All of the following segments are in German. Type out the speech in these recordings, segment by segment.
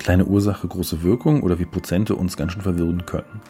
Kleine Ursache, große Wirkung oder wie Prozente uns ganz schön verwirren können.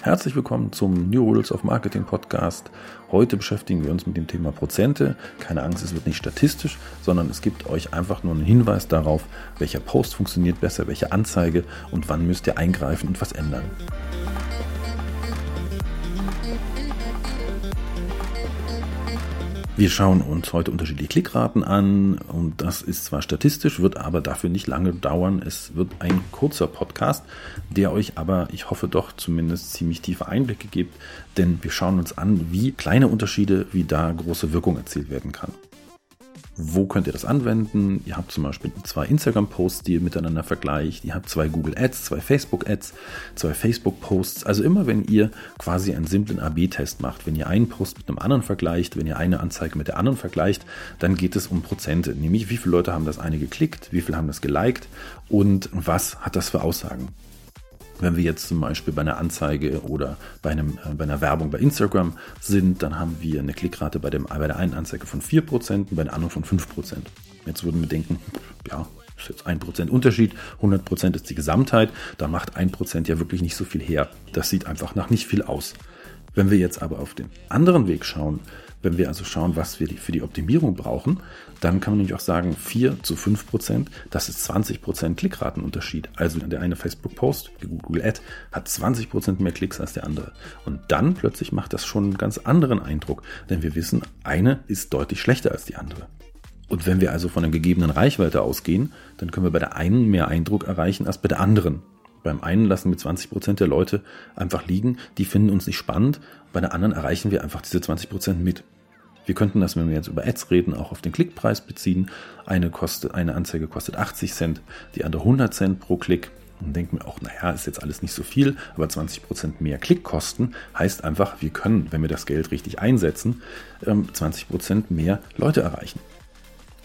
Herzlich willkommen zum New Rules of Marketing Podcast. Heute beschäftigen wir uns mit dem Thema Prozente. Keine Angst, es wird nicht statistisch, sondern es gibt euch einfach nur einen Hinweis darauf, welcher Post funktioniert besser, welche Anzeige und wann müsst ihr eingreifen und was ändern. Wir schauen uns heute unterschiedliche Klickraten an und das ist zwar statistisch, wird aber dafür nicht lange dauern. Es wird ein kurzer Podcast, der euch aber, ich hoffe doch, zumindest ziemlich tiefe Einblicke gibt, denn wir schauen uns an, wie kleine Unterschiede, wie da große Wirkung erzielt werden kann. Wo könnt ihr das anwenden? Ihr habt zum Beispiel zwei Instagram-Posts, die ihr miteinander vergleicht. Ihr habt zwei Google Ads, zwei Facebook Ads, zwei Facebook Posts. Also immer, wenn ihr quasi einen simplen AB-Test macht, wenn ihr einen Post mit einem anderen vergleicht, wenn ihr eine Anzeige mit der anderen vergleicht, dann geht es um Prozente. Nämlich, wie viele Leute haben das eine geklickt, wie viele haben das geliked und was hat das für Aussagen. Wenn wir jetzt zum Beispiel bei einer Anzeige oder bei, einem, äh, bei einer Werbung bei Instagram sind, dann haben wir eine Klickrate bei, dem, bei der einen Anzeige von 4% und bei der anderen von 5%. Jetzt würden wir denken, ja, ist jetzt 1% Unterschied, 100% ist die Gesamtheit, da macht 1% ja wirklich nicht so viel her. Das sieht einfach nach nicht viel aus. Wenn wir jetzt aber auf den anderen Weg schauen, wenn wir also schauen, was wir für die Optimierung brauchen, dann kann man nämlich auch sagen, 4 zu 5 Prozent, das ist 20 Prozent Klickratenunterschied. Also der eine Facebook-Post, die Google Ad, hat 20 Prozent mehr Klicks als der andere. Und dann plötzlich macht das schon einen ganz anderen Eindruck, denn wir wissen, eine ist deutlich schlechter als die andere. Und wenn wir also von einer gegebenen Reichweite ausgehen, dann können wir bei der einen mehr Eindruck erreichen als bei der anderen. Beim einen lassen wir 20 Prozent der Leute einfach liegen, die finden uns nicht spannend, bei der anderen erreichen wir einfach diese 20 Prozent mit. Wir könnten das, wenn wir jetzt über Ads reden, auch auf den Klickpreis beziehen. Eine, kostet, eine Anzeige kostet 80 Cent, die andere 100 Cent pro Klick. Und denken wir auch, naja, ist jetzt alles nicht so viel, aber 20 Prozent mehr Klickkosten heißt einfach, wir können, wenn wir das Geld richtig einsetzen, 20% ähm, mehr Leute erreichen.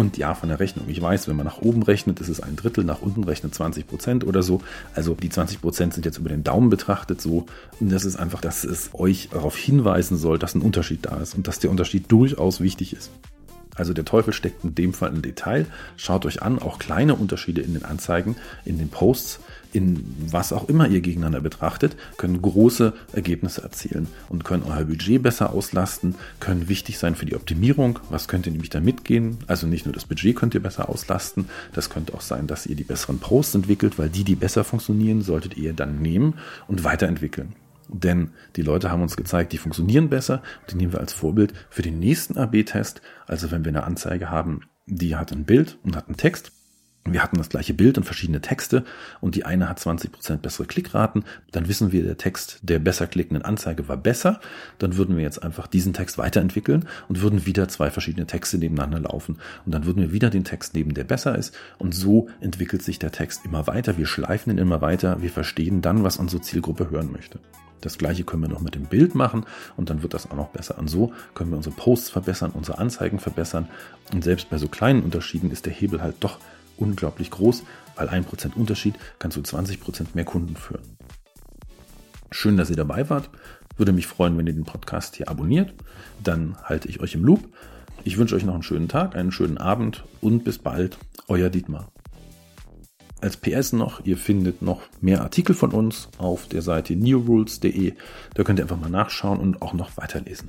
Und ja, von der Rechnung. Ich weiß, wenn man nach oben rechnet, ist es ein Drittel, nach unten rechnet 20 Prozent oder so. Also die 20 Prozent sind jetzt über den Daumen betrachtet so. Und das ist einfach, dass es euch darauf hinweisen soll, dass ein Unterschied da ist und dass der Unterschied durchaus wichtig ist. Also der Teufel steckt in dem Fall im Detail. Schaut euch an, auch kleine Unterschiede in den Anzeigen, in den Posts, in was auch immer ihr gegeneinander betrachtet, können große Ergebnisse erzielen und können euer Budget besser auslasten, können wichtig sein für die Optimierung. Was könnt ihr nämlich da mitgehen? Also nicht nur das Budget könnt ihr besser auslasten, das könnte auch sein, dass ihr die besseren Posts entwickelt, weil die, die besser funktionieren, solltet ihr dann nehmen und weiterentwickeln. Denn die Leute haben uns gezeigt, die funktionieren besser. Die nehmen wir als Vorbild für den nächsten AB-Test. Also wenn wir eine Anzeige haben, die hat ein Bild und hat einen Text. Wir hatten das gleiche Bild und verschiedene Texte und die eine hat 20% bessere Klickraten. Dann wissen wir, der Text der besser klickenden Anzeige war besser. Dann würden wir jetzt einfach diesen Text weiterentwickeln und würden wieder zwei verschiedene Texte nebeneinander laufen. Und dann würden wir wieder den Text nehmen, der besser ist. Und so entwickelt sich der Text immer weiter. Wir schleifen ihn immer weiter. Wir verstehen dann, was unsere Zielgruppe hören möchte. Das gleiche können wir noch mit dem Bild machen und dann wird das auch noch besser. Und so können wir unsere Posts verbessern, unsere Anzeigen verbessern. Und selbst bei so kleinen Unterschieden ist der Hebel halt doch unglaublich groß, weil ein Prozent Unterschied kann zu 20 Prozent mehr Kunden führen. Schön, dass ihr dabei wart. Würde mich freuen, wenn ihr den Podcast hier abonniert. Dann halte ich euch im Loop. Ich wünsche euch noch einen schönen Tag, einen schönen Abend und bis bald. Euer Dietmar. Als PS noch, ihr findet noch mehr Artikel von uns auf der Seite newrules.de. Da könnt ihr einfach mal nachschauen und auch noch weiterlesen.